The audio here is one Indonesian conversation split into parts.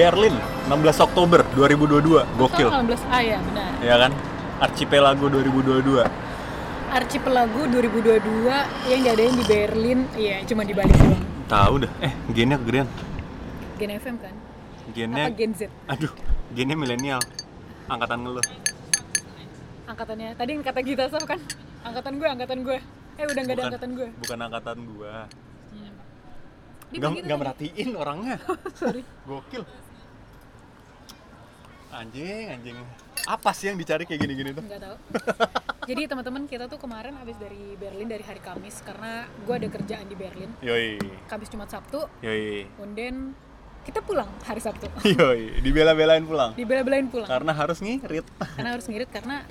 Berlin 16 Oktober 2022 gokil. Tanggal 16 ah ya benar. Ya kan? Archipelago 2022 Archipelago 2022 yang diadain di Berlin. Iya cuma di Bali doang. Tahu dah eh gennya kegedean. Gen FM kan? Gennya apa Gen Z? Aduh gennya milenial. Angkatan ngeluh angkatannya? Tadi yang kata kita sama kan? Angkatan gue angkatan gue eh udah nggak ada angkatan gue bukan angkatan nggak begitu nggak tadi. merhatiin orangnya. Sorry. Gokil anjing anjing. Apa sih yang dicari kayak gini-gini tuh? Nggak tahu. Jadi teman-teman kita tuh kemarin habis dari Berlin dari hari Kamis karena gue ada kerjaan di Berlin. Yoi. Kamis Jumat Sabtu. Yoi. Kemudian kita pulang hari Sabtu. Yoi. Dibela-belain pulang? Dibela-belain pulang. Karena harus ngirit. Karena harus ngirit karena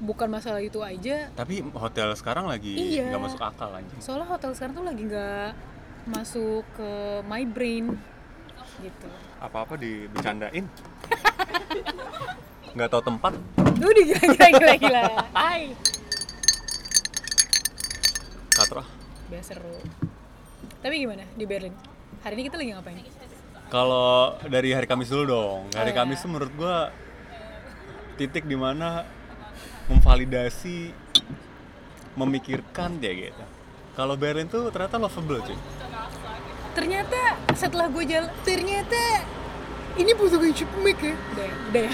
bukan masalah itu aja. Tapi hotel sekarang lagi Iya. nggak masuk akal anjing. Soalnya hotel sekarang tuh lagi nggak masuk ke my brain gitu. Apa-apa dibecandain nggak tahu tempat di gila gila gila gila. Hai. katrah Biasa seru. Tapi gimana di Berlin? Hari ini kita lagi ngapain? kalau dari hari Kamis dulu dong hari Oh, iya. Kamis tuh menurut gua titik di mana memvalidasi memikirkan dia gitu kalau Berlin tuh ternyata lovable cuy Ternyata setelah gue jalan, ternyata ini butuh gue cepmek ya. Udah ya, udah ya.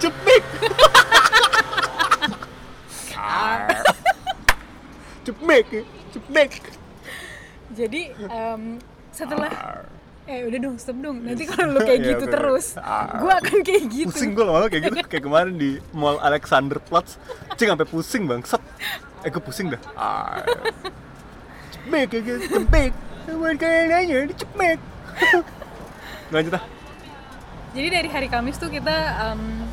cepik cepik Jadi em, setelah eh udah dong stop dong. Nanti kalau lu kayak Iya, gitu terus gue akan kayak gitu. Pusing gue lama kayak gitu. Kayak kemarin di Mall Alexanderplatz. Cing sampai pusing bang. Set. Eh gue pusing dah. Gitu. Cepik buat nanya ini cepik lanjut ah jadi dari hari Kamis tuh kita em,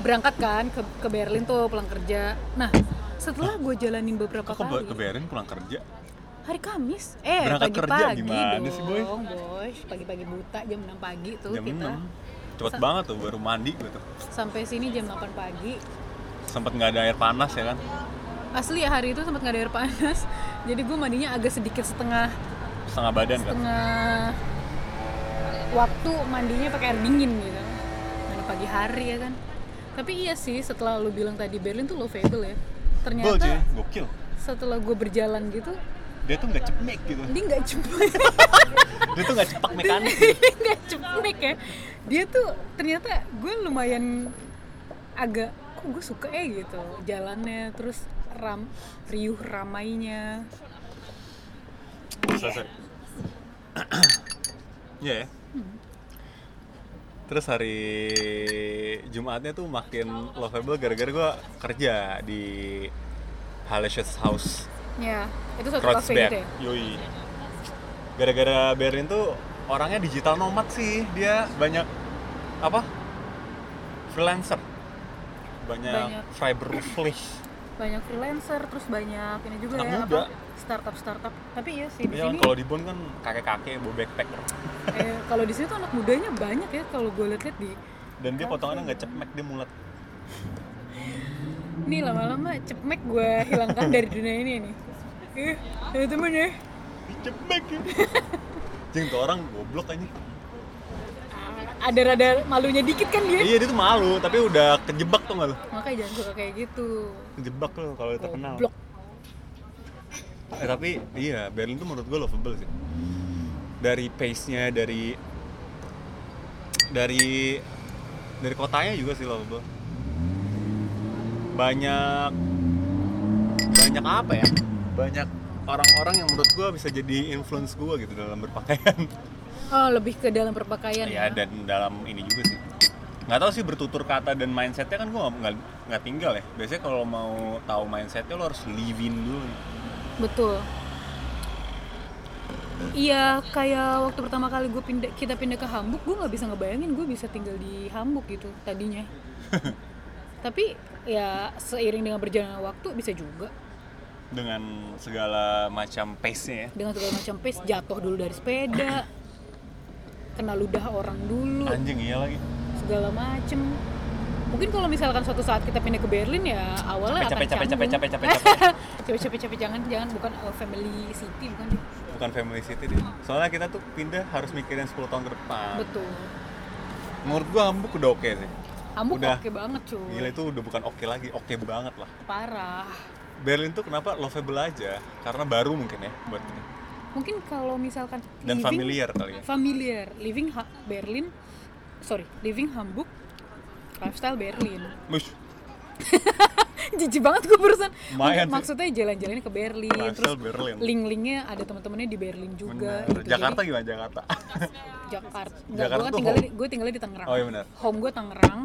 berangkat kan ke, ke Berlin tuh pulang kerja. Nah setelah gue jalanin beberapa kok kali ke Berlin pulang kerja? Hari Kamis? Eh Berangkat kerja pagi-pagi gimana dong sih, Boy? boy pagi-pagi buta jam 6 pagi tuh jam kita. 6 cepet banget tuh baru mandi gitu sampai sini jam 8 pagi. Sempet nggak ada air panas ya kan? Asli ya hari itu sempat nggak ada air panas. Jadi gue mandinya agak sedikit setengah. Setengah badan kan? Setengah waktu mandinya pakai air dingin gitu. Mana pagi hari ya kan? Tapi iya sih setelah lu bilang tadi Berlin tuh lovable ya. Ternyata gokil setelah gue berjalan gitu dia tuh nggak cepik gitu. dia nggak cepet dia tuh nggak cepak mekanik. dia nggak cepet ya. Dia tuh ternyata gue lumayan agak kok gue suka ya gitu jalannya terus ram riuh ramainya. Selesai. Iya terus hari Jumatnya tuh makin lovable gara-gara gue kerja di Halesches House. Ya itu satu kafe gitu ya? Yoi. Gara-gara Berlin tuh orangnya digital nomad sih. Dia banyak apa? Freelancer. Banyak, Banyak. Freiberuflich banyak freelancer terus banyak ini juga Anak ya muda. apa startup startup tapi ya sih di ya kan sini kalau di Bonn kan kakek-kakek bawa backpacker eh, kalau di sini tuh anak mudanya banyak ya kalau gue liat-liat di dan dia potongannya nggak cepmek dia mulat nih lama-lama cepmek gue hilangkan dari dunia ini nih eh temen ya. Cepmek ya. Jeng tuh orang goblok aja. Ada rada malunya dikit kan dia? Iya dia tuh malu tapi udah kejebak tuh nggak lu? Makanya jangan suka kayak gitu. Kejebak lo kalau terkenal. Blok Eh, tapi iya Berlin tuh menurut gue lovable sih. Dari pace-nya dari dari dari kotanya juga sih lovable. Banyak banyak apa ya? Banyak orang-orang yang menurut gue bisa jadi influence gue gitu dalam berpakaian. Oh lebih ke dalam berpakaian ya ya? dan dalam ini juga sih. Nggak tahu sih bertutur kata dan mindsetnya kan gue nggak nggak tinggal ya. Biasanya kalau mau tahu mindsetnya lo harus live in dulu betul Iya, kayak waktu pertama kali gue pindah, kita pindah ke Hamburg, gue nggak bisa ngebayangin gue bisa tinggal di Hamburg gitu tadinya. Tapi ya seiring dengan berjalannya waktu bisa juga dengan segala macam pace-nya ya. dengan segala macam pace jatuh dulu dari sepeda, kena ludah orang dulu, Anjing iya lagi. segala macem. Mungkin kalau misalkan suatu saat kita pindah ke Berlin ya awalnya Capek, akan capek, capek, canggung. capek, capek, capek, capek, capek, capek, jangan, jangan bukan uh, family city bukan. bukan family city deh. Soalnya kita tuh pindah harus mikirin 10 tahun ke depan. betul Menurut gua Hamburg udah oke sih. Hamburg Udah. oke banget cuy Gila itu udah bukan oke lagi, oke banget lah. parah Berlin tuh kenapa lovable aja? Karena baru mungkin ya buat kita. mungkin kalau misalkan Dan living- familiar kali ya. familiar living ha- Berlin sorry living Hamburg lifestyle Berlin Mush, jijik banget gue barusan Lumayan sih. maksudnya jalan-jalan ke Berlin Lifestyle terus Berlin. link-linknya ada teman-temannya di Berlin juga bener. gitu. Jakarta Jadi, gimana Jakarta? Jakarta Jakarta Jakarta gue tinggal gue tinggal di Tangerang Oh, iya benar. home gue Tangerang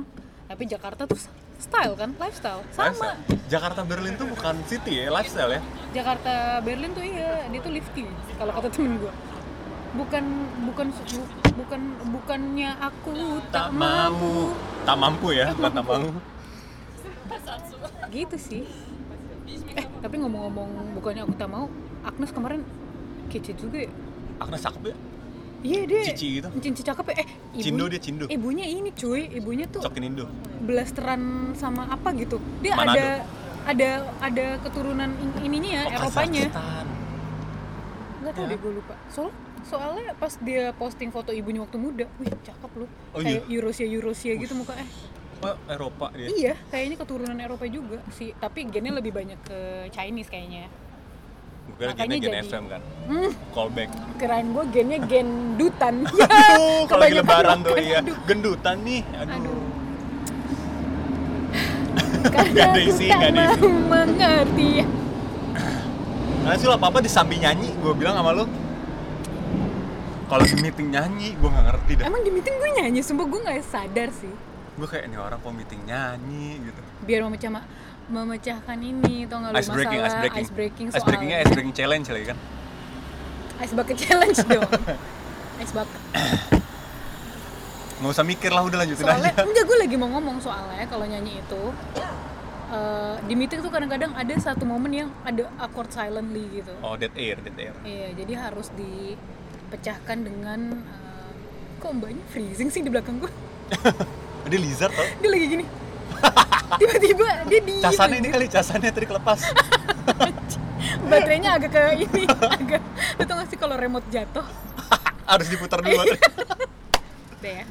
tapi Jakarta tuh style kan lifestyle sama Lifestyle. Jakarta Berlin tuh bukan city ya, lifestyle ya. Jakarta Berlin tuh iya dia tuh lifting kalau kata temen gue bukan bukan bu- bukan bukannya aku tak, mau Tak mampu ya, bukan tak mau. gitu sih eh tapi ngomong-ngomong bukannya aku tak mau Agnes kemarin kece juga ya Agnes cakep ya? iya dia Cici gitu. cici cakep ya eh ibu, Cindo dia Cindo. ibunya ini cuy ibunya tuh Cokin Indo. blasteran sama apa gitu dia Manado. ada ada ada keturunan in- ininya ya Oh, Eropanya Kazakhstan. nggak tahu Ya. deh gue lupa soal soalnya pas dia posting foto ibunya waktu muda wih cakep loh Oh, kayak iya? Eurasia Eurasia gitu muka eh Oh, Eropa dia. iya kayaknya keturunan Eropa juga sih tapi gennya lebih banyak ke Chinese kayaknya Makanya gennya gen jadi- FM kan. hmm, Callback. kirain gue gennya gen dutan Aduh, kalau lagi lebaran tuh iya. Gendutan nih. Aduh. Aduh. Karena ada aku isi, nggak ada isi. mengerti Nah sih lah apa-apa di samping nyanyi, gue bilang sama lu. Kalau di meeting nyanyi, gue nggak ngerti dah. emang di meeting gue nyanyi sumpah gue nggak sadar sih Gue kayak ini orang kok meeting nyanyi gitu. biar memecah memecahkan ini tau nggak lu Ice breaking, ice breaking. ice breaking Ice breakingnya ice breaking challenge lagi kan. ice bucket challenge dong ice bucket Nggak usah mikir lah, udah lanjutin soalnya aja. enggak gue lagi mau ngomong soalnya kalau nyanyi itu eh, di meeting tuh kadang-kadang ada satu momen yang ada awkward silently gitu Oh, dead air, dead air. iya jadi harus dipecahkan dengan eh, kok mbaknya freezing sih di belakang gue Dia lizard tau. dia lagi gini. Tiba-tiba dia di Casannya ini kali, casannya tadi kelepas. baterainya agak ke ini agak lu tau gak sih kalau remote jatuh? Harus diputar dulu baterai. deh ya.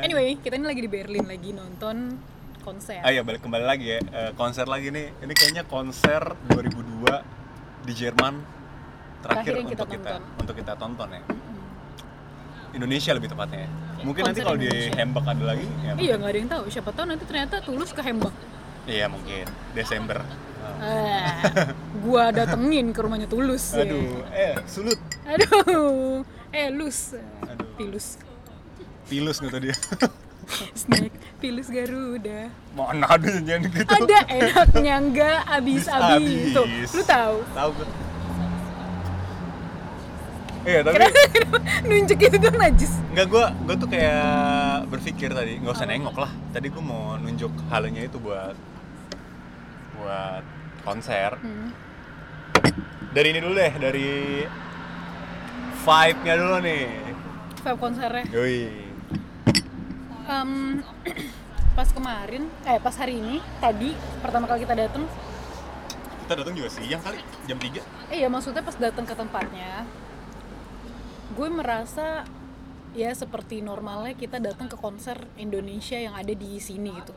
Anyway kita ini lagi di Berlin lagi nonton konser. Ah iya balik kembali lagi ya. Eh, konser lagi nih. Ini kayaknya konser 2002 di Jerman terakhir Terakhir yang kita untuk kita tonton. untuk kita tonton ya. Indonesia lebih tepatnya ya. mungkin nanti Konser kalau di. Hamburg ada lagi ya iya nggak ada yang tahu. Siapa tahu nanti ternyata tulus ke Hembak. Iya mungkin. Desember. Ah. Eh, gua datengin ke rumahnya tulus. Ya. aduh eh sulut. Aduh eh lus. Aduh. pilus. Pilus gitu dia. Snack. Pilus Garuda. Mana ada yang gitu? Ada enaknya enggak abis abis. Habis. tuh lu tahu? Tahu gue iya tapi nunjuk itu tuh najis Enggak, gue gue tuh kayak berpikir tadi nggak usah nengok lah. Tadi gue mau nunjuk halnya itu buat buat konser. Hmm. Dari ini dulu deh, dari vibe-nya dulu nih. vibe konsernya Yoi. Em, pas kemarin eh pas hari ini tadi pertama kali kita datang Kita datang juga siang kali, jam 3. eh ya maksudnya pas datang ke tempatnya gue merasa ya seperti normalnya kita datang ke konser Indonesia yang ada di sini gitu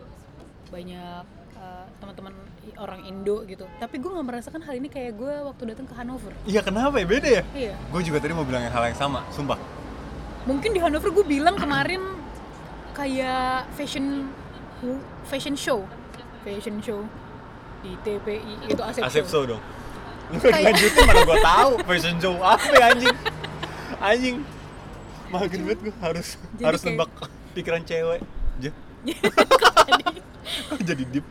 banyak eh, teman-teman orang Indo gitu tapi gue nggak merasakan hal ini kayak gue waktu datang ke Hanover Iya kenapa ya? Beda ya? iya Gue juga tadi mau bilang hal yang sama, sumpah. mungkin di Hanover gue bilang kemarin kayak fashion fashion show fashion show di TPI itu asep, Asep show. so dong. Lu Kayak- lanjutin mana gue tahu fashion show apa ya anjing. Anjing. Makin banget gue harus Jadi harus kayak- nebak pikiran cewek. Ja. Kok jadi deep.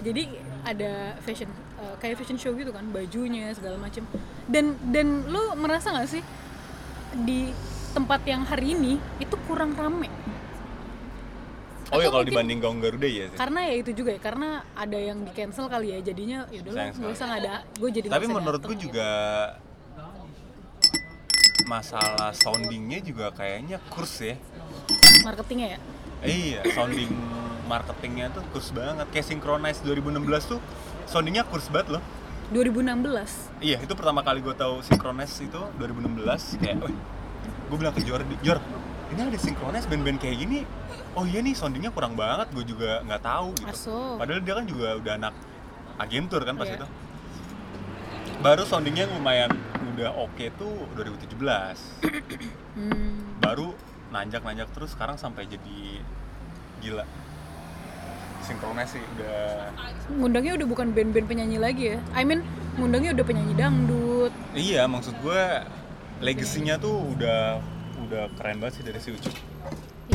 jadi ada fashion eh, kayak fashion show gitu kan bajunya segala macem dan dan lo merasa nggak sih di tempat yang hari ini itu kurang rame Oh ya Atau kalau mungkin- dibanding Gaung Garuda ya sih. karena ya itu juga ya karena ada yang di cancel kali ya jadinya lo Sayang nggak usah nggak ada gue jadi Tapi menurut gue juga masalah soundingnya juga kayaknya kurs ya. marketingnya ya Iya, sounding marketingnya tuh kurs banget. Kayak Synchronize 2016 tuh soundingnya kurs banget loh. 2016 Iya, itu pertama kali gue tahu Synchronize itu 2016 kayak, gue bilang ke Jor, Jor, ini ada Synchronize band-band kayak gini. Oh iya nih, soundingnya kurang banget, gue juga nggak tahu gitu. Aso. Padahal dia kan juga udah anak agentur kan pas Iya. itu. Baru soundingnya lumayan udah oke tuh 2017. hmm. Baru nanjak-nanjak terus sekarang sampai jadi gila. Synchronize sih udah ngundangnya udah bukan band-band penyanyi lagi ya I mean ngundangnya udah penyanyi dangdut Iya, maksud gue legasinya tuh udah udah keren banget sih dari si Ucup.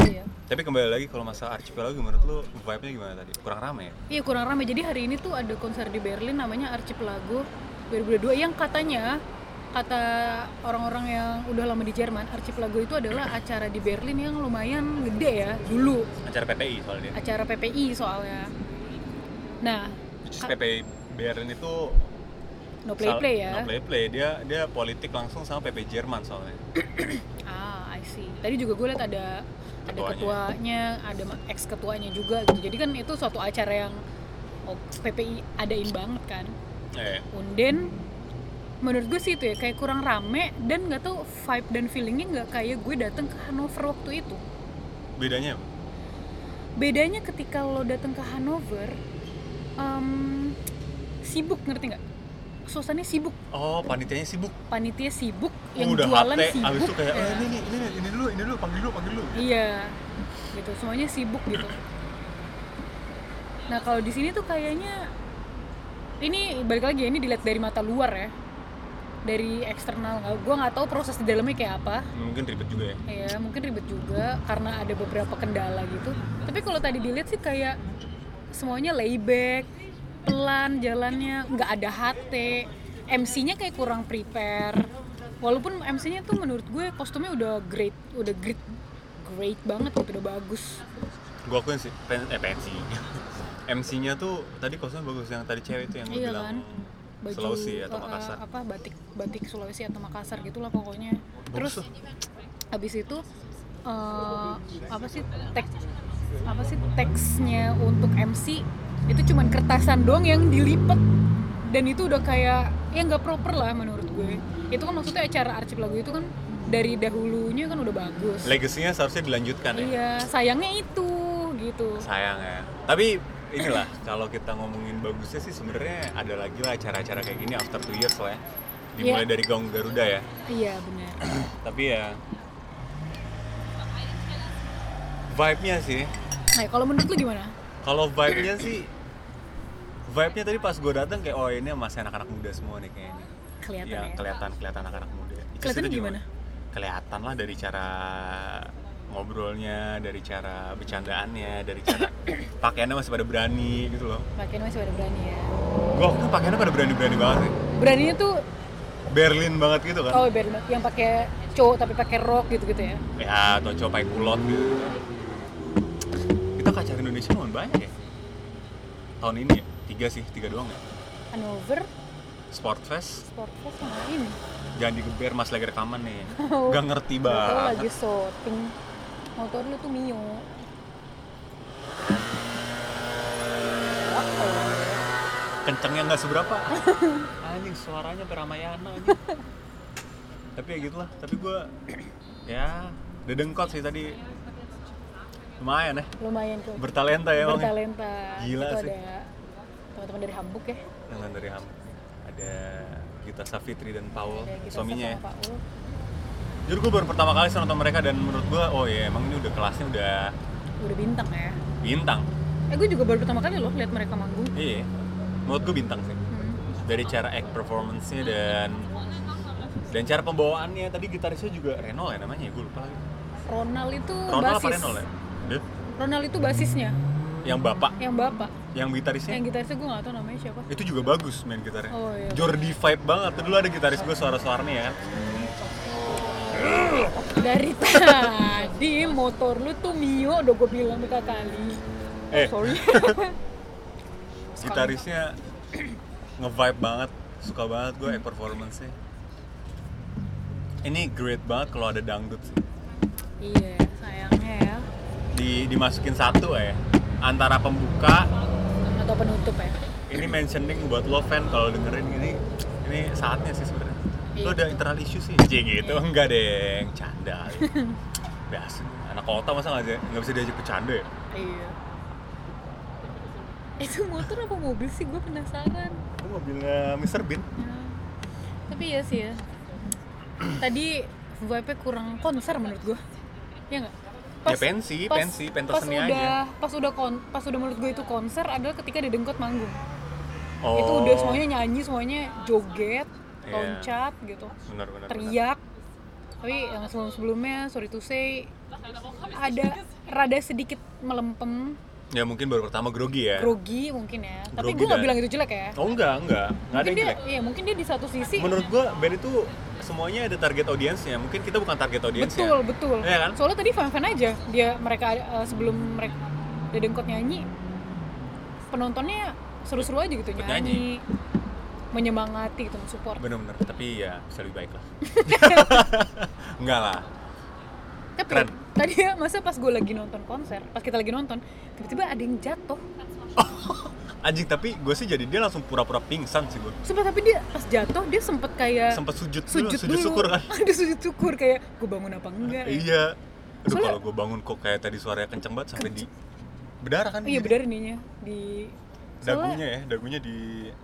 iya Tapi kembali lagi kalau masalah Archipelago menurut lu vibe-nya gimana tadi? Kurang rame ya? iya kurang ramai jadi hari ini tuh ada konser di Berlin namanya Archipelago 2022 yang katanya kata orang-orang yang udah lama di Jerman Archipelago itu adalah acara di Berlin yang lumayan gede ya dulu Acara PPI soalnya. acara PPI soalnya nah PPI Berlin itu no play play ya No play play. Dia dia politik langsung sama PPI Jerman soalnya. Ah, I see. Tadi juga gue liat ada ada Ketuanya. ketuanya, ada ex ketuanya juga gitu. Jadi kan itu suatu acara yang oh, PPI adain banget kan. Eh, Unden menurut gue sih itu ya kayak kurang rame dan nggak tahu vibe dan feelingnya nggak kayak gue datang ke Hanover waktu itu. bedanya apa? Bedanya ketika lo datang ke Hanover, em, sibuk ngerti nggak? Suasananya sibuk, Oh, panitianya sibuk. panitia sibuk, Oh, yang udah jualan hate, sibuk. abis itu kayak, ya. oh, ini ini nih, ini dulu, ini dulu, panggil dulu, panggil dulu. Iya, gitu. Semuanya sibuk gitu. Nah kalau di sini tuh kayaknya ini balik lagi ya, ini dilihat dari mata luar ya, dari eksternal. Nggak- Gua nggak tahu proses di dalamnya kayak apa. Mungkin ribet juga ya. Ya mungkin ribet juga karena ada beberapa kendala gitu. Tapi kalau tadi dilihat sih kayak semuanya layback, pelan jalannya, nggak ada HT. MC-nya kayak kurang prepare. Walaupun MC-nya tuh menurut gue kostumnya udah great, udah great, great banget gitu, udah bagus. Gua akuin sih, pen, eh pensi. MC-nya tuh tadi kostumnya bagus yang tadi cewek itu yang Iya bilang kan? Baju Sulawesi atau uh, uh, Makassar. apa batik batik Sulawesi atau Makassar gitulah pokoknya. Terus habis itu eh, apa sih teks apa sih teksnya untuk MC itu cuman kertasan doang yang dilipet dan itu udah kayak ya nggak proper lah menurut gue itu kan maksudnya acara Archipelago itu kan dari dahulunya kan udah bagus Legasinya seharusnya dilanjutkan ya. iya sayangnya itu gitu sayang ya tapi inilah kalau kita ngomongin bagusnya sih sebenarnya ada lagi lah acara-acara kayak gini after two years lah ya. Dimulai Iya. dari Gaung Garuda ya. Iya benar. Tapi ya vibe-nya sih. Nah kalau menurut lu gimana? Kalau vibe-nya sih vibe-nya tadi pas gue datang kayak oh ini masih anak-anak muda semua nih kayaknya. Kelihatan ya, ya, kelihatan kelihatan anak-anak muda. Juga gimana? kelihatan lah dari cara ngobrolnya dari cara bercandaannya dari cara pakaiannya masih pada berani gitu loh. Pakaian masih pada berani ya. Gue waktu pakaiannya pada berani-berani banget sih. Beraninya tuh Berlin banget gitu kan. Oh biar yang pakai cowok tapi pakai rok gitu gitu ya? Ya atau cowok pakai kulot gitu. Kita ke acara Indonesia lumayan banyak ya. Tahun ini ya? Tiga sih tiga doang ya. Hanover Sport Fest. Sport Fest sama ini jangan digeber mas lagi rekaman nih. Oh. gak ngerti tau lagi banget. shooting motor lu tuh Mio. Kencengnya nggak seberapa? Anjing suaranya sampai Ramayana anjing. tapi ya gitulah tapi gue ya dedengkot sih tadi. Lumayan ya lumayan tuh. Bertalenta ya ya. bertalenta. Gila itu sih. ada teman-teman dari Hamburg ya. Dengan dari Ham ada Gita Savitri dan Paul suaminya ya. Paul Jujur gue baru pertama kali nonton mereka dan menurut gue oh ya emang ini udah kelasnya udah udah bintang ya? Bintang. Eh gue juga baru pertama kali loh lihat mereka manggung. Iya. Menurut gue bintang sih. Hmm. dari cara act performance-nya dan dan cara pembawaannya. Tadi gitarisnya juga Reno ya namanya gue lupa lagi. Ronald itu Ronald apa basis. Reno ya? Dia? Ronald itu basisnya. Yang bapak. Yang bapak. Yang gitarisnya? Yang gitarisnya gue gak tau namanya siapa. Itu juga bagus main gitarnya. Oh iya. Jordi vibe banget. Dulu ada gitaris gue suara-suaranya ya kan dari tadi motor lu tuh Mio udah gue bilang berapa kali oh, Eh. sorry. Gitarisnya nge-vibe banget suka banget gue act performance-nya. Ini great banget kalau ada dangdut sih. Iya sayangnya ya. Di dimasukin satu ya antara pembuka. Atau penutup ya ini mentioning buat lo fan kalau dengerin ini ini saatnya sih sebenarnya. Lo Iya. ada internal issue sih, Cie gitu. Enggak deh, canda. Biasa. Anak kota masa nggak nggak bisa diajak bercanda ya? Iya. Itu motor apa mobil sih? Gue penasaran. Itu mobilnya Mr. Bean. Ya. Tapi ya sih ya. Tadi vibe-nya kurang konser menurut gue. Ya nggak? Ya pensi, pensi, pentas pas seni udah, aja. Pas udah kon, pas udah menurut gue itu konser adalah ketika di Dengkot manggung. Oh. Itu udah semuanya nyanyi, semuanya joget, Iya. loncat gitu. Benar, benar. benar. teriak tapi yang sebelum sebelumnya sorry to say ada rada sedikit melempem Ya mungkin baru pertama grogi ya. grogi mungkin ya tapi gue nggak dan- bilang itu jelek ya Oh enggak, enggak. Enggak ada mungkin yang dia jelek. iya mungkin dia di satu sisi Menurut gua band itu semuanya ada target audiensnya. Mungkin kita bukan target audiensnya. betul betul Iya kan? soalnya tadi fan fan aja dia mereka eh, sebelum mereka dia dengkot nyanyi penontonnya seru-seru aja gitu nyanyi, menyemangati gitu support Bener-bener. Tapi ya bisa lebih baik lah. enggak lah. tapi Keren. tadi ya masa pas gue lagi nonton konser pas kita lagi nonton tiba-tiba ada yang jatuh Anjing, tapi gue sih jadi dia langsung pura-pura pingsan sih gue. Sumpah tapi dia pas jatuh dia sempet kayak Sempet sujud dulu, sujud, sujud, dulu. syukur kan. Ada sujud syukur kayak gue bangun apa enggak ya? Iya. Aduh kalau gue bangun kok kayak tadi suaranya kenceng banget sampai di berdarah kan? Iya benar ininya di Dagunya ya, dagunya di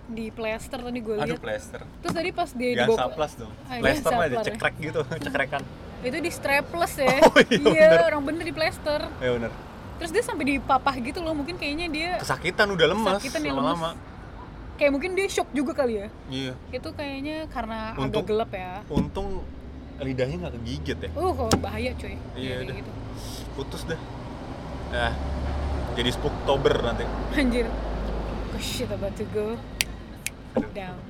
di plester tadi gue aduh lihat. plester. Terus tadi pas dia dibawa saplas dong. Ah, iya, Plester mah ada ya. cekrek gitu, cekrekan. itu di strapless ya. Oh, iya, bener. orang bener di plester. Ya bener. Terus dia sampai dipapah gitu loh, mungkin kayaknya dia Kesakitan udah lemas Kesakitan ya, lama-lama. kayak mungkin dia shock juga kali ya. Iya. Itu kayaknya karena Untung- agak gelap ya. Untung lidahnya nggak kegigit ya. Uh, kok bahaya cuy. Iya, Kayak udah. gitu. Putus dah. Nah, jadi Spooktober nanti. Anjir. Oh shit about to go down.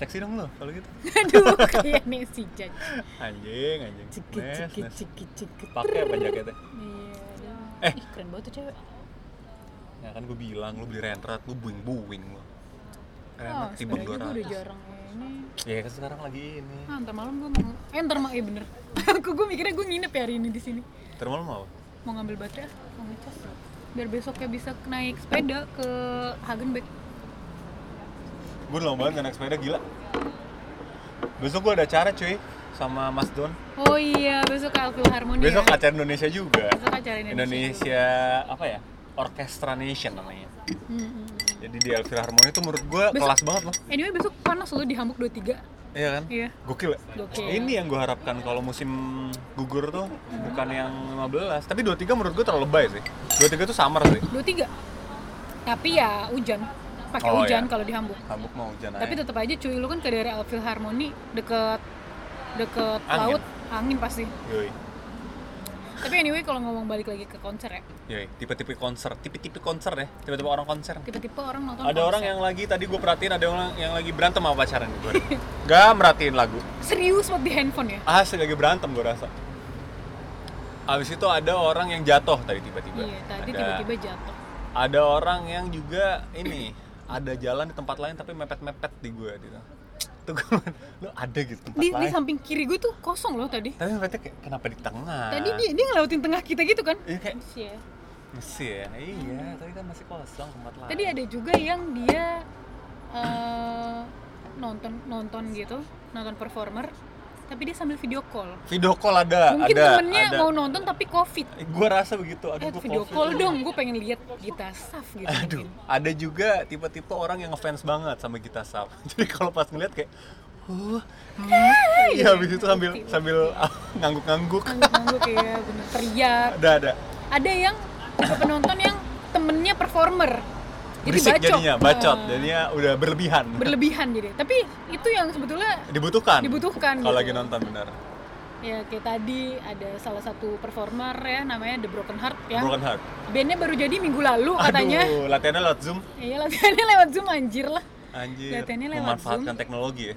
Seksi dong lo kalau gitu. Aduh, kayak nih si Jaj. Anjing, anjing. Ciki ciki ciki ciki. Pakai apa jaketnya? Iya. Eh. Ih, keren banget tuh cewek. Ya kan gue bilang lu beli rentret, lu buing-buing lu. Oh, Rentret timbang sebenarnya gue udah 200. jarang ini. Ya kan sekarang lagi ini. Ah, ntar malam gue mau eh ntar ma- iya bener. Aku gue mikirnya gue nginep ya hari ini di sini. Termal mau? Mau ngambil baterai, mau ngecas. Biar besoknya bisa naik sepeda ke Hagenbeck. Gue udah lama banget naik sepeda gila. Besok gue ada acara cuy sama Mas Don. Oh iya, besok ke Alfil Harmony Besok ya. acara Indonesia juga. Besok acara Indonesia. Indonesia apa ya? Orchestra Nation namanya. Hmm, hmm, hmm. Jadi di Elvira Harmony itu menurut gue Besok- kelas banget loh. Anyway, besok panas loh di Hamburg 23. Iya kan? Iya. Gokil ya? Gokil. Ini yang gue harapkan kalau musim gugur tuh bukan yang 15 Tapi 23 menurut gue terlalu lebay sih 23 tuh summer sih 23. Tapi ya hujan. Pakai Oh, hujan iya. kalau di Hamburg. Hamburg mau hujan Tapi aja tetap aja cuy, lu kan ke daerah Alfil Harmony deket deket Angin. laut, angin pasti. Yoi, Tapi anyway kalau ngomong balik lagi ke konser ya, yoi. Tipe-tipe konser, tipe-tipe konser ya Tipe-tipe orang konser tipe-tipe orang nonton Ada konser. orang yang lagi, tadi gue perhatiin ada orang yang lagi berantem sama pacaran gue Gak merhatiin lagu serius buat di handphone ya. Asli lagi berantem gue rasa Abis itu ada orang yang jatuh tadi tiba-tiba Iya, tadi tiba-tiba jatuh. ada orang yang juga ini ada jalan di tempat lain tapi mepet-mepet di gue gitu tuh gue lu ada gitu tempat Di, di samping kiri gue tuh kosong loh tadi. tapi mepetnya kayak kenapa di tengah? Tadi dia dia ngelautin tengah kita gitu kan? iya kayak Iya. mesti ya. Iya tapi kan masih kosong tempat lain. Tadi ada juga yang dia eh, nonton nonton gitu, nonton performer, tapi dia sambil video call. video call ada Mungkin ada temennya ada mau nonton tapi covid. gue rasa begitu aduh Eh video covid. call dong, gue pengen lihat Gita Saf gitu. aduh mungkin. ada juga tipe-tipe orang yang ngefans banget sama Gita Saf jadi kalau pas ngeliat kayak uh, iya habis itu sambil Bukti, sambil ngangguk-ngangguk Ngangguk-ngangguk ya bener teriak. ada ada Ada yang penonton yang temennya performer. Jadi berisik bacot. jadinya bacot. Eh, jadinya udah berlebihan. Berlebihan jadi. Tapi itu yang sebetulnya dibutuhkan. Dibutuhkan kalau gitu. lagi nonton benar. Ya kayak tadi ada salah satu performer ya namanya The Broken Heart ya. broken heart. Bandnya baru jadi minggu lalu katanya. aduh latihannya lewat zoom. Iya latihannya lewat Zoom anjir lah. anjir Latihannya lewat memanfaatkan teknologi ya.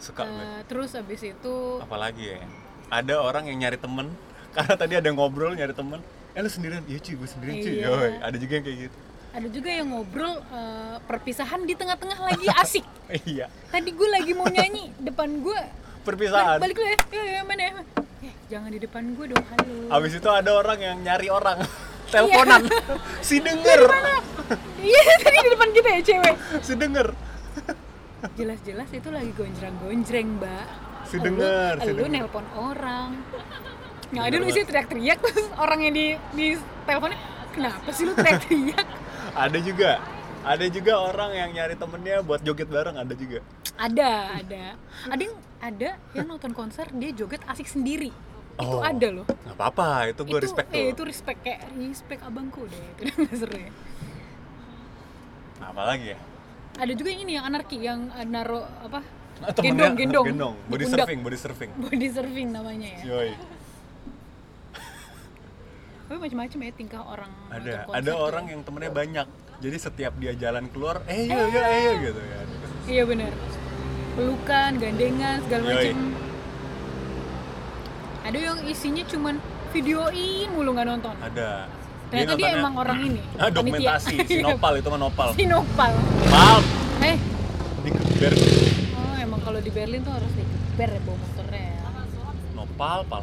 Suka gue. Eh, terus abis itu apalagi ya? Ada orang yang nyari temen. Karena tadi ada yang ngobrol nyari temen. Eh lu sendirian? Iya cuy gue sendirian cuy. Iya. Yoi, ada juga yang kayak gitu ada juga yang ngobrol eh, perpisahan di tengah-tengah lagi asik. iya Tadi gue lagi mau nyanyi depan gue. perpisahan Balik, balik lu ya. Ya, ya mana ya. Eh, jangan di depan gue dong. Halo. abis itu ada orang yang nyari orang teleponan si denger Iya, tadi di depan kita ya cewek si denger jelas-jelas itu lagi gonjreng-gonjreng mbak Si denger, si lu denger. nelpon orang yang ada lu isi teriak-teriak terus orang yang di di teleponnya kenapa sih lu teriak-teriak ada juga. Ada juga orang yang nyari temennya buat joget bareng ada juga. Ada ada. Ada yang ada yang nonton konser dia joget asik sendiri. Itu Oh. ada loh. nggak apa-apa itu gue respect eh, tuh itu respect kayak respect abangku deh itu seru ya apa lagi ya? Ada juga yang ini yang anarki yang eh, naro apa? Nah, gendong gendong. Di body surfing body surfing. Body surfing namanya ya. Yoi tapi macam-macam ya tingkah orang ada ada tuh. orang yang temennya banyak. Jadi setiap dia jalan keluar eh iya iya. iya gitu ya iya benar pelukan gandengan segala macam. Ada yang isinya cuman videoin mulu nggak nonton? Ada. Ternyata dia, nontonnya- emang orang ini. Ah dokumentasi sinopal itu mah nopal. Sinopal. Pal eh. Di keber oh emang kalau di Berlin tuh harus dikeber ya bawa motornya ya. Nopal pal.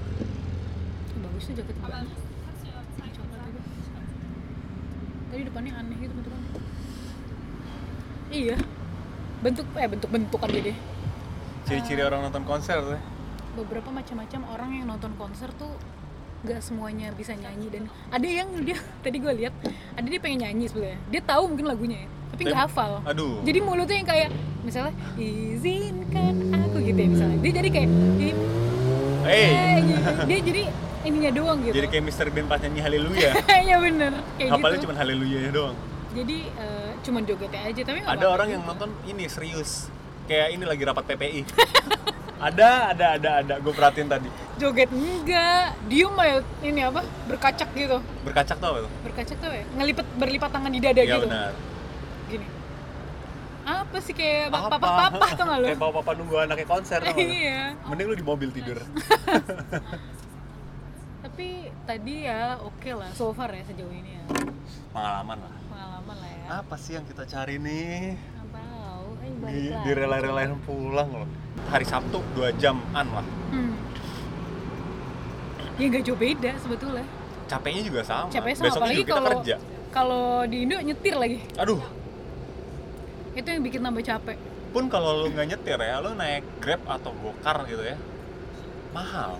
Bagus tuh jaket banget coklat itu tadi depannya aneh gitu bentukannya iya. Bentuk eh bentuk bentukan dia deh ciri-ciri orang nonton konser tuh. Beberapa macam-macam orang yang nonton konser tuh nggak semuanya bisa nyanyi dan ada yang dia tadi gue lihat ada dia pengen nyanyi sebenarnya. Dia tahu mungkin lagunya ya tapi nggak hafal. aduh. Jadi mulutnya yang kayak misalnya izinkan aku gitu ya misalnya. Dia jadi kayak "Ih, hey. Eh," dia jadi ininya doang gitu. Jadi kayak Mr. Bean pas nyanyi haleluya. Ya bener. Kayak hafalnya gitu. cuma haleluya doang. Jadi eh, cuman jogetnya aja tapi ada orang yang juga. nonton ini serius. Kayak ini lagi rapat PPI ada ada ada ada. Gue perhatiin tadi. Joget enggak. Diem aja ini apa? Berkacak gitu. Berkacak tau apa tuh? Berkacak tuh ya? Ngelipet berlipat tangan di dada Iya gitu. benar. Gini. Apa sih kayak Apa? papa papa tuh nggak lo kayak papa nunggu anaknya konser tau iya. Mending lu di mobil tidur tapi tadi ya oke lah so far ya sejauh ini ya. Pengalaman lah. Pengalaman lah ya. Apa sih yang kita cari nih? Apa tahu eh balik di, di rela-relain pulang loh. Hari Sabtu dua jaman lah. Hmm. ya nggak jauh beda sebetulnya. Capeknya juga sama. Capeknya sama besoknya apalagi juga kita kalau kerja. kalau di Indo nyetir lagi. Aduh. Itu yang bikin tambah capek. Pun kalau lu nggak nyetir ya lu naik grab atau gokar gitu ya mahal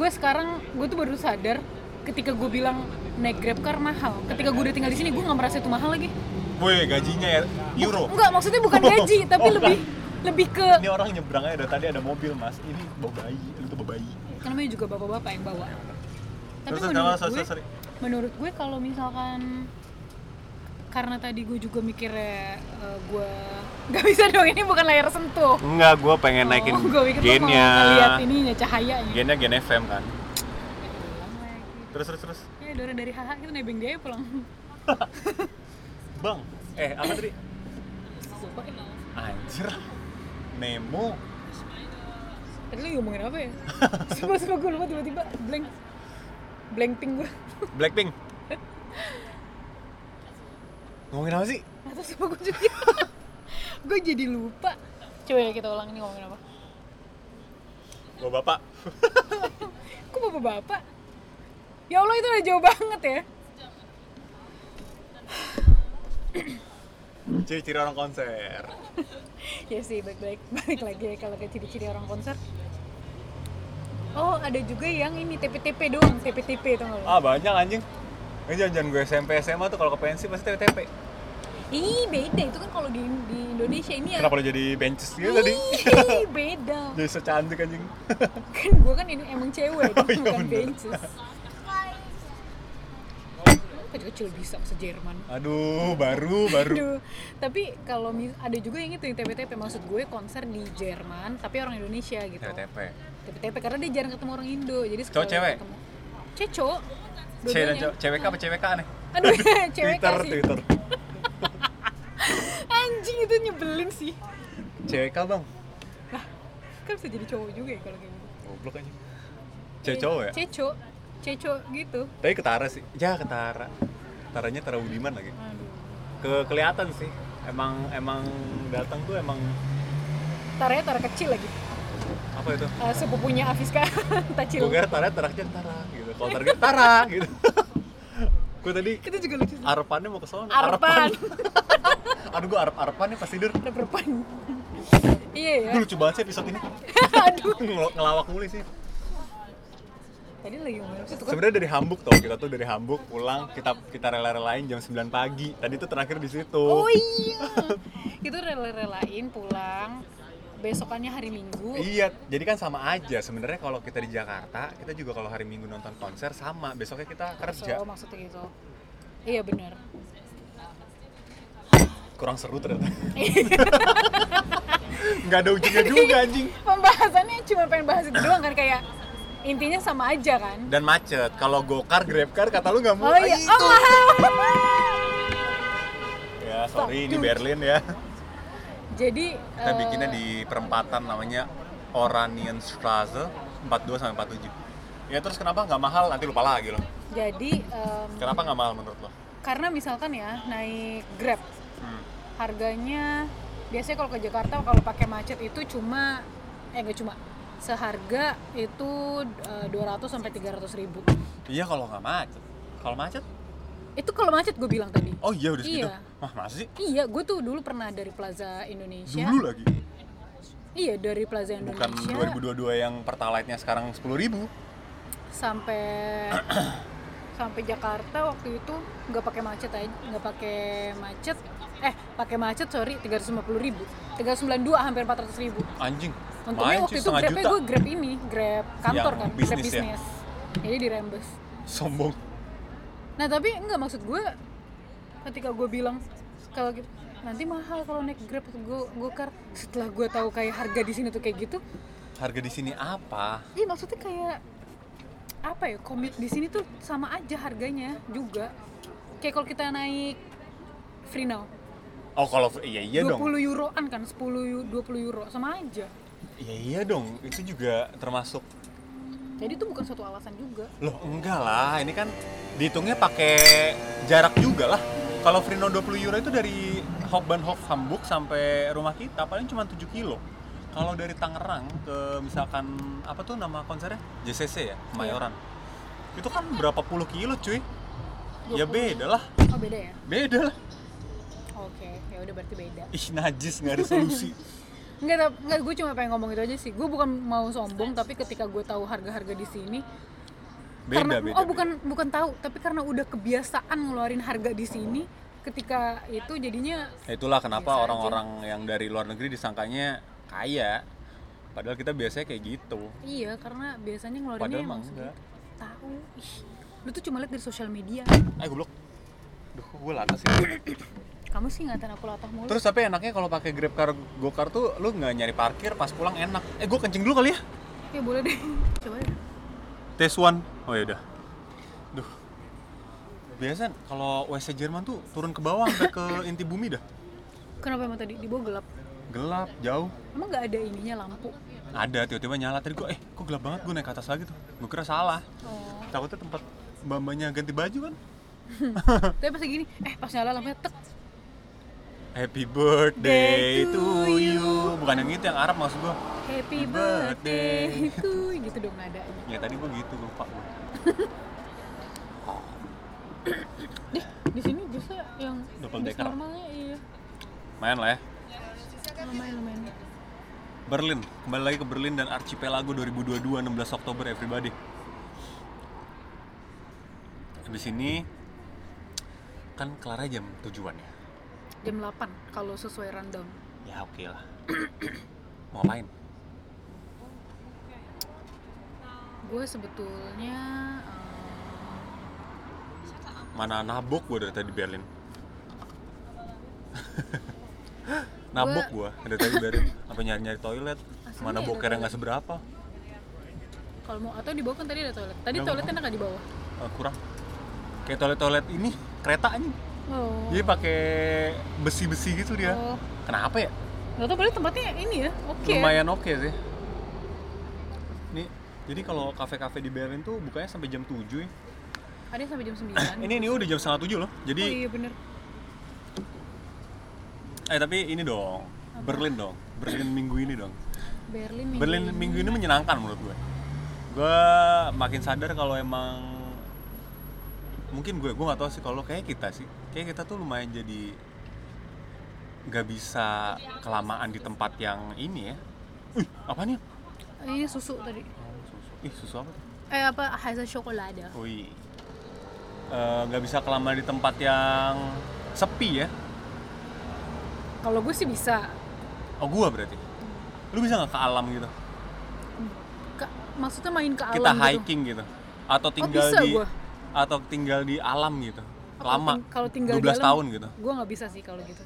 gue sekarang gue tuh baru sadar ketika gue bilang naik grab car mahal. Ketika gue udah tinggal di sini gue nggak merasa itu mahal lagi. Woi gajinya ya euro. Enggak maksudnya bukan gaji tapi Oh, lebih lebih ke ini orang nyebrang aja tadi ada mobil mas. Ini bawa bayi lu tuh bawa bayi. Kan namanya juga bapak-bapak yang bawa. Tapi Terus, menurut gue sorry. menurut gue kalau misalkan karena tadi gue juga mikirnya eh, gue nggak bisa dong ini bukan layar sentuh. Enggak gue pengen naikin oh, lu mau gennya. ngeliat ininya cahayanya. Gennya gen FM kan. Lagi terus terus terus. ya Dora dari HH kita nebeng dia pulang. Bang eh apa tadi? Anjir. Nemo. Tadi lu ngomongin apa ya? Sumpah, sumpah gue lupa tiba-tiba blank. Blank ping gue Blackpink ngomongin apa sih? Atau sumpah gue juga Gue jadi lupa. Coba ya kita ulang ini ngomongin apa? Bawa bapak. Kok bapak-bapak? Ya Allah itu udah jauh banget ya. Ciri-ciri orang konser. Ya sih, baik-baik. Balik lagi ya kalau ke ciri-ciri orang konser. Oh ada juga yang ini TP-TP doang TP-TP tau gak ah banyak anjing ini jangan gue SMP SMA tuh kalau ke pensi pasti TTP Ih beda. Itu kan kalau di, di Indonesia ini ya. kenapa lo jadi benches gitu tadi? Ih, beda. Jadi secantik anjing. Kan gue kan ini emang cewek Oh, iya bukan bener. benches. Kecil-kecil bisa se Jerman? Aduh baru baru. Aduh, tapi kalau ada juga yang itu yang TPTP maksud gue konser di Jerman tapi orang Indonesia gitu. TTP TPTP karena dia jarang ketemu orang Indo jadi Cowok, cewek? ketemu ceco cewek dan CWK apa CWK aneh? Aduh cewek Twitter sih Twitter. Anjing itu nyebelin sih. CWK bang? Lah kan bisa jadi cowok juga ya kalau kayak gitu. Goblok anjing cewek cowok ya? ceco ceco gitu. Tapi ketara sih. Ya ketara. Ketaranya Tara Budiman lagi. Aduh. Ke kelihatan sih. Emang emang datang tuh emang taranya tara kecil lagi apa itu Eh, sepupunya Afiska Tacil gue kira Tara Tara kecil Tara gitu kalau Tara gitu Tara gitu gue tadi Kita juga lucu sih. arepannya mau ke sana Arpan. aduh gue arep arepan nih pas tidur Reperpan. Iya ya. gue lucu banget sih episode ini Aduh. Ngel- ngelawak mulu sih Tadi lagi ngomong kan? sebenarnya dari Hamburg tau kita tuh dari Hamburg pulang kita kita rela-relain jam 9 pagi tadi tuh terakhir di situ Oh iya. Itu rela-relain pulang. Besokannya hari Minggu. Iya, jadi kan sama aja. Sebenarnya kalau kita di Jakarta, kita juga kalau hari Minggu nonton konser sama. Besoknya kita kerja. So, maksudnya gitu. Iya benar. Kurang seru ternyata. Nggak ada ujungnya juga anjing. Pembahasannya cuma pengen bahas itu doang kan kayak intinya sama aja kan. Dan macet. Kalau gokar, grabcar kata lu nggak mau. Oh iya. "Ah, Oh itu." mahal. Ya sorry, ini Fuck, dude. Berlin ya. Jadi Kita eh, bikinnya di perempatan namanya Oranienstraße 42 sampai 47. Ya terus kenapa nggak mahal? Nanti lupa lagi loh. jadi em, Kenapa nggak mahal menurut lo? karena misalkan ya naik Grab Hmm. harganya biasanya kalau ke Jakarta kalau pakai macet itu cuma eh enggak cuma seharga itu eh, 200 sampai 300 ribu Iya kalau nggak macet. Kalau macet? Itu kalau macet gue bilang tadi Oh iya udah segitu. Iya. Wah masih sih? iya gue tuh dulu pernah dari Plaza Indonesia Dulu lagi. iya dari Plaza Bukan Indonesia 2022 yang pertalite-nya sekarang 10.000 ribu. sampai sampai Jakarta waktu itu nggak pakai macet aja nggak pakai macet eh pakai macet sorry 350 ribu 392 hampir 400 ribu Anjing. untungnya Main waktu itu grabnya gue grab ini grab kantor Yang kan grab bisnis ya? bisnis jadi dirembes Sombong. Nah tapi enggak maksud gue ketika gue bilang kalau gitu nanti mahal kalau naik grab atau go gokar setelah gue tahu kayak harga di sini tuh kayak gitu Harga di sini apa? iya maksudnya kayak apa ya commute di sini tuh sama aja harganya juga kayak kalau kita naik free now Oh kalau iya iya 20 dong. euroan kan 10 eu- 20 euro sama aja Iya iya dong. Itu juga termasuk jadi itu bukan suatu alasan juga Loh enggak lah, ini kan dihitungnya pakai jarak juga lah. Kalau Frino 20 euro itu dari Hauptbahnhof Hamburg sampai rumah kita paling cuma 7 kilo. Kalau dari Tangerang ke misalkan apa tuh nama konsernya? JCC ya, Kemayoran. Itu kan berapa puluh kilo cuy? Ya 20. beda lah, oh beda ya beda lah. oke ya udah berarti beda Ih najis nggak ada solusi. Enggak, enggak gue cuma pengen ngomong itu aja sih. Gue bukan mau sombong, tapi ketika gue tahu harga-harga di sini, Beda karena beda. oh bukan bukan tahu, tapi karena udah kebiasaan ngeluarin harga di sini, ketika itu jadinya Ya itulah kenapa orang-orang yang dari luar negeri disangkanya kaya. Padahal kita biasanya kayak gitu. iya karena biasanya ngeluarinnya Padahal emang enggak. Tahu, ih, lu tuh cuma lihat dari sosial media. Eh goblok. Duh, gue latah sih. Kamu sih ngatain aku latah mulu. Terus tapi enaknya kalau pakai Grab Car Gokar tuh lu nggak nyari parkir pas pulang enak. Eh gue kencing dulu kali ya. Ya boleh deh. Coba deh. Tes one. Oh ya udah. Duh. Biasa kalau WC Jerman tuh turun ke bawah sampai ke inti bumi dah. Kenapa emang tadi di bawah gelap? Gelap, jauh. Emang nggak ada ininya lampu? Ada tiba-tiba nyala tadi gue eh kok gelap banget gue naik ke atas lagi tuh. Gue kira salah. Oh. Takutnya tempat mbak-mbaknya ganti baju kan. Tapi pas gini, eh pas nyala lampunya tek. Happy birthday Day to you. Bukan yang itu yang Arab maksud gue. Happy birthday. to you. gitu dong nadanya. Ya tadi gue gitu lupa gue. Deh, di sini justru yang Double decker. normalnya iya. Main lah ya. Lumayan lumayan. Berlin, kembali lagi ke Berlin dan Archipelago 2022 16 Oktober everybody. Habis ini kan kelar jam tujuan ya. Jam 8 kalau sesuai rundown. Ya oke lah. Mau ngapain? Gue sebetulnya eh, Mana nabok gue dari tadi Berlin. nabok gue dari tadi Berlin. Apa nyari-nyari toilet? Aslinya Mana ada bokernya nggak toilet. seberapa? kalau mau atau di bawah kan tadi ada toilet. Tadi toiletnya nggak. di bawah. Eh, kurang. Kayak toilet-toilet ini kereta aja. Oh. Jadi pakai besi-besi gitu dia. Oh. Kenapa ya? Nggak tahu berarti tempatnya ini ya. Oke. lumayan oke sih nih jadi kalau kafe-kafe di Berlin tuh bukanya sampai jam 7 ya. Ada sampai jam 9. ini ini udah jam setengah 7 loh jadi Oh iya bener. eh tapi ini dong Berlin dong Berlin minggu ini dong Berlin minggu Berlin ini. minggu ini menyenangkan menurut gue gue makin sadar kalau emang mungkin gue gue nggak tahu sih kalau kayak kita sih kayak kita tuh lumayan jadi nggak bisa kelamaan di tempat yang ini ya Wih, apa nih? ini susu tadi Ih, susu apa tuh? eh apa hasil coklat Wih. Eh, nggak bisa kelamaan di tempat yang sepi ya? kalau gue sih bisa Oh, gua berarti. Lu bisa nggak ke alam gitu? Ka- maksudnya main ke alam Kita gitu hiking gitu. Atau tinggal bisa di gua. atau tinggal di alam gitu. Lama. kalau tinggal 12 di alam, tahun gitu. gue nggak bisa sih kalau gitu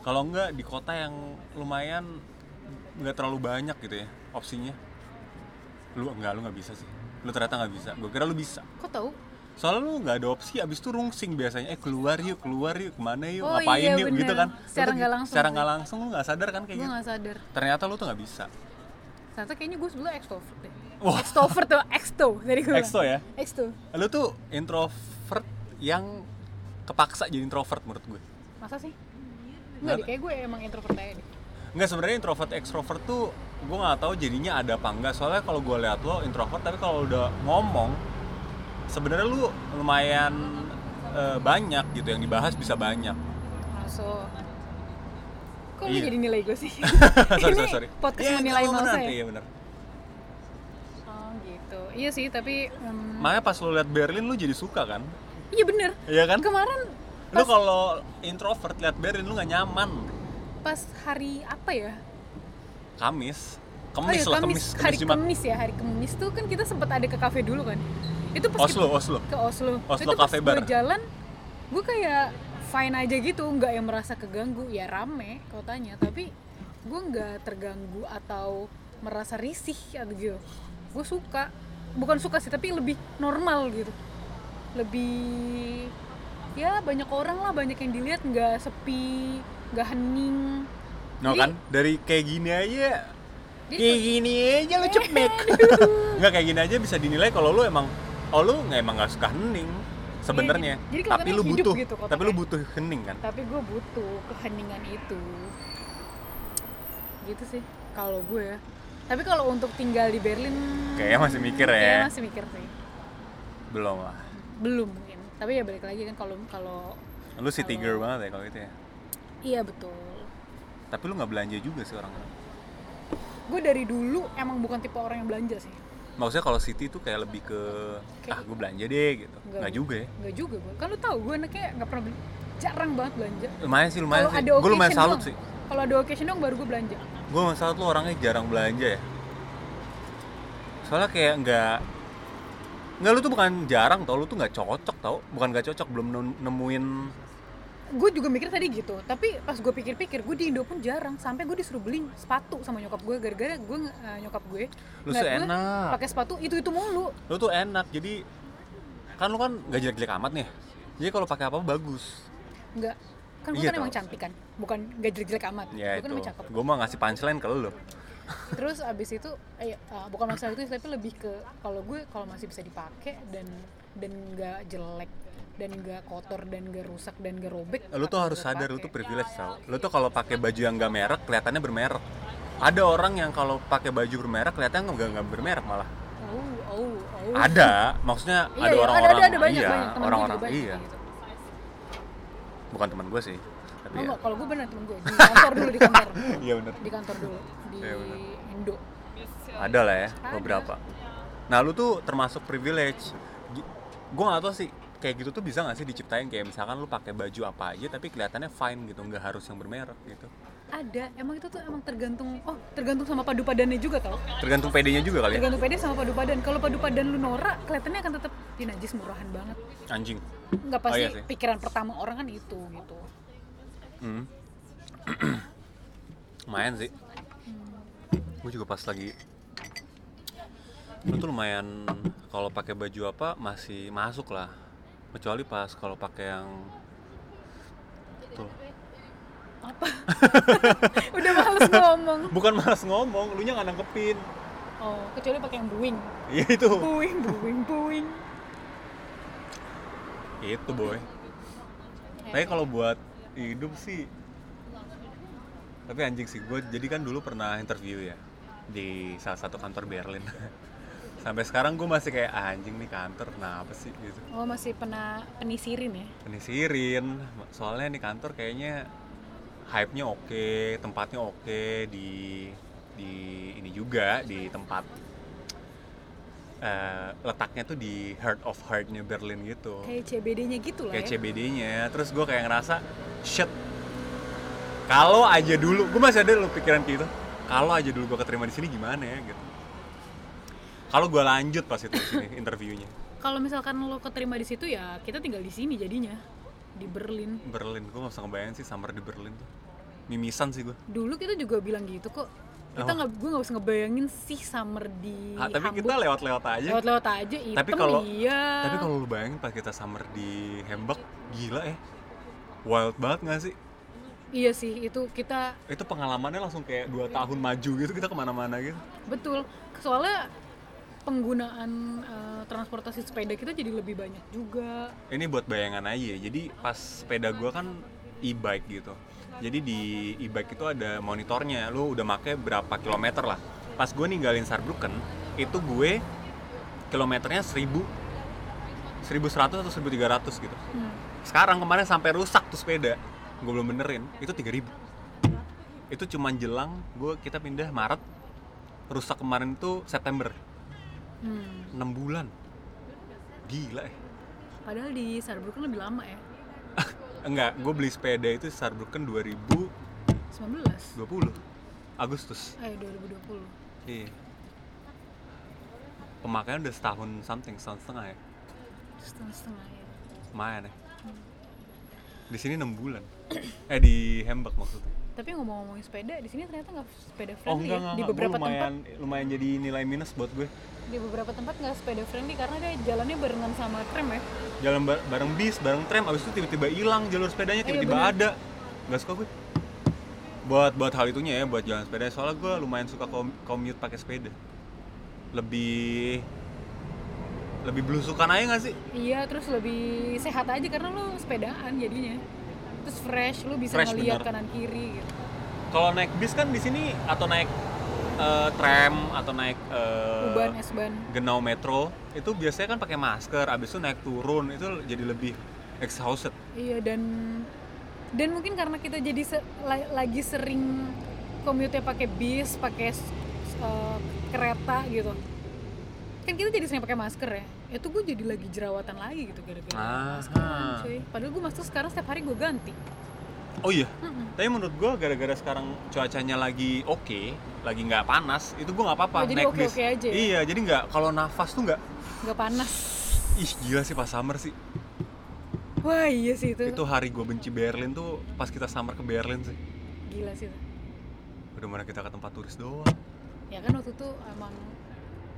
Kalau enggak di kota yang lumayan nggak terlalu banyak gitu ya opsinya. Lu enggak, lu nggak bisa sih. Lu ternyata nggak bisa. Gue kira lu bisa. kok tahu Soalnya lu nggak ada opsi, abis itu rungsing biasanya. Eh keluar yuk, keluar yuk, ke mana yuk, Oh, ngapain iya, yuk, bener. gitu kan. Secara nggak gitu. langsung Secara nggak langsung lu nggak sadar kan kayak gue gitu. sadar Ternyata lu tuh nggak bisa. ternyata kayaknya gue sebelumnya extrovert deh Wah. extrovert tuh exto dari gue Exto ya? exto Lu tuh introvert yang kepaksa jadi introvert menurut gue. masa sih Nggak- Enggak deh, kayak gue emang introvert aja deh Enggak sebenarnya introvert extrovert tuh gue nggak tahu jadinya ada apa enggak. Soalnya kalau gue lihat lo introvert tapi kalau udah ngomong sebenarnya lu lumayan eh, banyak gitu yang dibahas bisa banyak. Masuk. Kok Iya. jadi nilai gue sih? sorry, sorry, sorry. podcast Iya, menilai nggak mal apa-apa, saya. Iya benar. Oh gitu. Iya sih, tapi em, Makanya pas lu lihat Berlin lu jadi suka kan? Iya bener. Iya kan? Kemarin Lu kalau introvert lihat Berlin lu nggak nyaman. pas hari apa ya? Kamis, oh kemis iya, lah, Kamis, kemis, kemis hari Jumat. Kamis ya, hari Kamis tuh kan kita sempat ada ke kafe dulu kan. Itu pas Oslo, kita Oslo. ke Oslo. Oslo itu Cafe gue Bar. jalan, gue kayak fine aja gitu, nggak yang merasa keganggu. Ya rame kotanya, tapi gue nggak terganggu atau merasa risih atau gitu. Gue suka, bukan suka sih, tapi lebih normal gitu. Lebih ya banyak orang lah, banyak yang dilihat, nggak sepi, nggak hening. No Jadi- kan? Dari kayak gini aja. Jadi kayak gini aja lu cepet. nggak kayak gini aja bisa dinilai kalau lu emang oh lu nggak emang nggak suka hening sebenarnya. Jadi tapi lu butuh. gitu tapi lu butuh hening kan? Tapi gue butuh keheningan itu. Gitu sih kalau gue ya. Tapi kalau untuk tinggal di Berlin kayaknya masih mikir kayaknya ya masih mikir sih. Belum lah belum mungkin. Tapi ya balik lagi kan kalau kalau lu city girl banget ya kalau itu ya? Iya betul. Tapi lu nggak belanja juga sih orang gue dari dulu emang bukan tipe orang yang belanja sih. Maksudnya kalau city tuh kayak lebih ke Kayak- ah gue belanja deh gitu. Nggak. nggak juga ya? Nggak juga gue kan lu tahu gue anaknya nggak pernah beli. Jarang banget belanja. Lumayan sih lumayan kalau sih. gue lumayan salut doang. sih. Kalau ada occasion dong baru gue belanja. Gue masalah lu orangnya jarang belanja ya. Soalnya kayak nggak nggak lu tuh bukan jarang tau lu tuh nggak cocok tau. Bukan nggak cocok belum nem- nemuin. Gue juga mikir tadi gitu tapi pas gue pikir-pikir gue di Indo pun jarang. Sampai gue disuruh beli sepatu sama nyokap gue gara-gara gue eh, nyokap gue lu enak pakai sepatu itu itu mulu. Lu tuh enak jadi kan lu kan nggak jelek-jelek amat nih. Jadi kalau pakai apa bagus. Nggak. Kan gue Iya, kan emang tahu. cantik kan bukan gak jelek-jelek amat. Ya gue kan emang cakep. Gue mah ngasih punchline ke lu terus abis itu eh, uh, bukan masalah itu tapi lebih ke kalau gue kalau masih bisa dipakai dan dan nggak jelek dan nggak kotor dan nggak rusak dan nggak robek lu tuh harus sadar lu pakai. tuh privilege tau lu tuh kalau pakai baju yang nggak merek kelihatannya bermerek. Ada orang yang kalau pakai baju bermerek kelihatannya nggak nggak bermerek malah. Oh oh oh. Ada maksudnya Iya, ada iya, orang-orang. ada, ada, banyak, iya orang-orang. iya. gitu. bukan teman gue sih tapi Oh, ya. kalau gue bener temen gue di kantor dulu di kantor. Iya bener. Di kantor dulu di Iya, bener. Indo. Ada lah ya Ada. beberapa. Nah lu tuh termasuk privilege. Gue gak tau sih kayak gitu tuh bisa gak sih diciptain? Kayak misalkan lu pakai baju apa aja tapi kelihatannya fine gitu nggak harus yang bermerek gitu. Ada. Emang itu tuh emang tergantung oh tergantung sama padu padannya juga tau. Tergantung PD-nya juga kali ya? Tergantung pede sama padu padan. Kalau padu padan lu norak kelihatannya akan tetap di najis murahan banget. Anjing. Nggak pasti iya sih. pikiran pertama orang kan itu gitu. Hmm. lumayan sih gue juga pas lagi. Tuh lumayan kalau pakai baju apa masih masuk lah. Kecuali pas kalau pakai yang tuh. Udah males ngomong. Bukan malas ngomong lu nya nggak nangkepin. Oh kecuali pakai yang buing iya itu. Buing buing buing itu boy. Tapi kalau buat hidup sih tapi anjing sih gue jadi kan dulu pernah interview ya di salah satu kantor Berlin. Sampai sekarang gue masih kayak "Ah, anjing nih kantor kenapa sih? Gitu. Oh masih pernah penisirin ya? penisirin soalnya nih kantor kayaknya hype-nya oke tempatnya oke di di ini juga di tempat eh, letaknya tuh di heart of heart-nya Berlin gitu. Kayak CBD-nya gitu lah kayak ya. CBD-nya terus gue kayak ngerasa shit kalau aja dulu gue masih ada lo pikiran kayak gitu kalau aja dulu gue keterima di sini gimana ya gitu kalau gue lanjut pas itu sini interviewnya Kalau misalkan lo keterima di situ ya kita tinggal di sini jadinya di Berlin. Berlin gue gak usah ngebayangin sih summer di Berlin tuh mimisan sih gue Dulu kita juga bilang gitu kok. Kita Oh. nggak, gue nggak usah ngebayangin sih summer di Ah, tapi Hamburg. kita lewat-lewat aja lewat-lewat aja hitam Tapi kalau- iya. tapi kalau lu bayangin pas kita summer di Hamburg gila eh wild banget gak sih iya sih itu kita itu pengalamannya langsung kayak dua tahun maju gitu kita ke mana-mana gitu. Betul. Soalnya penggunaan eh, transportasi sepeda kita jadi lebih banyak juga. ini buat bayangan aja ya. jadi pas sepeda gua kan e-bike gitu. Jadi di e-bike itu ada monitornya. Lu udah make berapa kilometer lah. Pas gue ninggalin Saarbrücken itu gue kilometernya 1000 1100 atau 1300 gitu. Hmm. sekarang kemarin sampai rusak tuh sepeda gue belum benerin itu 3000 itu cuman jelang gue kita pindah Maret rusak kemarin tuh September Hmm. 6 bulan gila eh Padahal di Saarbrücken lebih lama ya. enggak gue beli sepeda itu Saarbrücken 2020 19. Agustus Eh 2020. iya pemakaian udah setahun something setahun setengah ya Setengah-setengah ya. lumayan ya di sini 6 bulan eh di Hamburg maksudnya Tapi ngomong-ngomongin sepeda, di sini ternyata nggak sepeda oh friendly enggak ya. enggak, Di enggak. Gua beberapa lumayan tempat, lumayan jadi nilai minus buat gue di beberapa tempat nggak sepeda friendly karena dia jalannya barengan sama tram ya. jalan ba- bareng bis bareng tram abis itu tiba-tiba hilang jalur sepedanya Iya, tiba-tiba bener. ada nggak suka gue buat buat hal itunya ya buat jalan sepeda soalnya gue lumayan suka com- commute pakai sepeda lebih lebih belusukan aja nggak sih Iya, terus lebih sehat aja karena lu sepedaan jadinya. Terus fresh, lu bisa Fresh, ngeliat bener. kanan kiri gitu. kalau naik bis kan di sini atau naik eh, tram atau naik eh, Uban, S-Ban. genau metro itu biasanya kan pakai masker abis itu naik turun itu jadi lebih exhausted Iya dan dan mungkin karena kita jadi se- la- lagi sering commute pakai bis, pakai eh, kereta gitu. Kan kita jadi sering pakai masker ya. Itu gue jadi lagi jerawatan lagi gitu gara-gara Aha. masker. cuy. Padahal gue masker sekarang setiap hari gue ganti. oh iya Mm-mm. Tapi menurut gue gara-gara sekarang cuacanya lagi oke, lagi nggak panas, itu gue nggak apa-apa Oh, jadi oke-oke bis. aja ya? Iya, jadi nggak kalau nafas tuh nggak, Nggak panas. ih gila sih pas summer sih. Wah iya sih itu. Itu hari gue benci Berlin tuh pas kita summer ke Berlin sih. Gila sih itu. Udah mana kita ke tempat turis doang. Ya kan waktu itu emang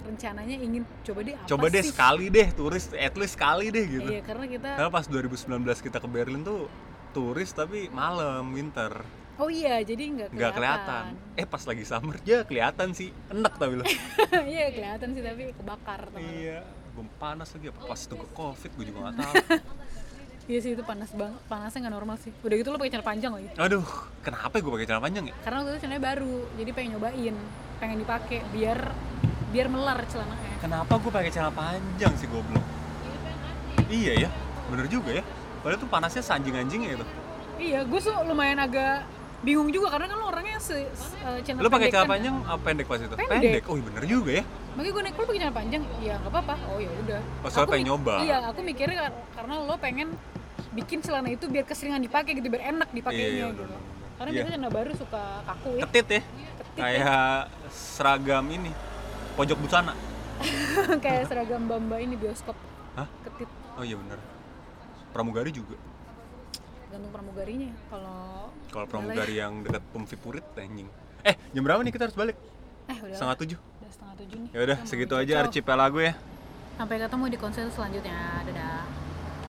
rencananya ingin coba deh apa Coba deh sih? sekali deh turis, at least sekali deh gitu. Iya karena kita Karena pas 2019 kita ke Berlin tuh turis tapi malam winter Oh iya jadi nggak nggak kelihatan. Eh pas lagi summer ya kelihatan sih enak tapi lo. Iya kelihatan sih tapi kebakar teman. iya, belum panas lagi apa pas itu ke covid gue juga nggak tahu. Iya sih itu panas banget, panasnya nggak normal sih. Udah gitu lo pakai celana panjang lagi. Aduh, kenapa gue pakai celana panjang ya? Karena waktu itu celananya baru, jadi pengen nyobain, pengen dipakai biar biar melar celananya. Kenapa gue pakai celana panjang sih goblok? Iya ya, bener juga ya. Padahal tuh panasnya sanjing-anjingnya itu. Iya, gue tuh lumayan agak bingung juga karena kan lo orangnya se, se- eh, celana Lu pakai pendek celana kan. panjang apa pendek pas itu? Pendek. Oh, iya bener juga ya. Makanya gue naik lo pakai celana panjang, ya nggak apa-apa. Oh ya udah. Oh, soalnya Aku pengen nyoba. Iya, aku mikirnya kar- karena lo pengen bikin celana itu biar keseringan dipakai gitu, biar enak dipakainya Iya, gitu. bener, bener. Karena Iya. biasanya celana baru suka kaku ya. Ketit ya. Ketit Kayak seragam ini. Pojok busana. kayak seragam bamba ini bioskop. Hah? Ketit Oh iya bener. Pramugari juga. gantung pramugarinya. Kalau Kalau pramugari yang dekat Pumvipurit anjing. Eh, jam berapa nih kita harus balik? eh udah Setengah tujuh. udah setengah tujuh nih. Ya udah, segitu aja archipelago ya. Sampai ketemu di konser selanjutnya. Dadah.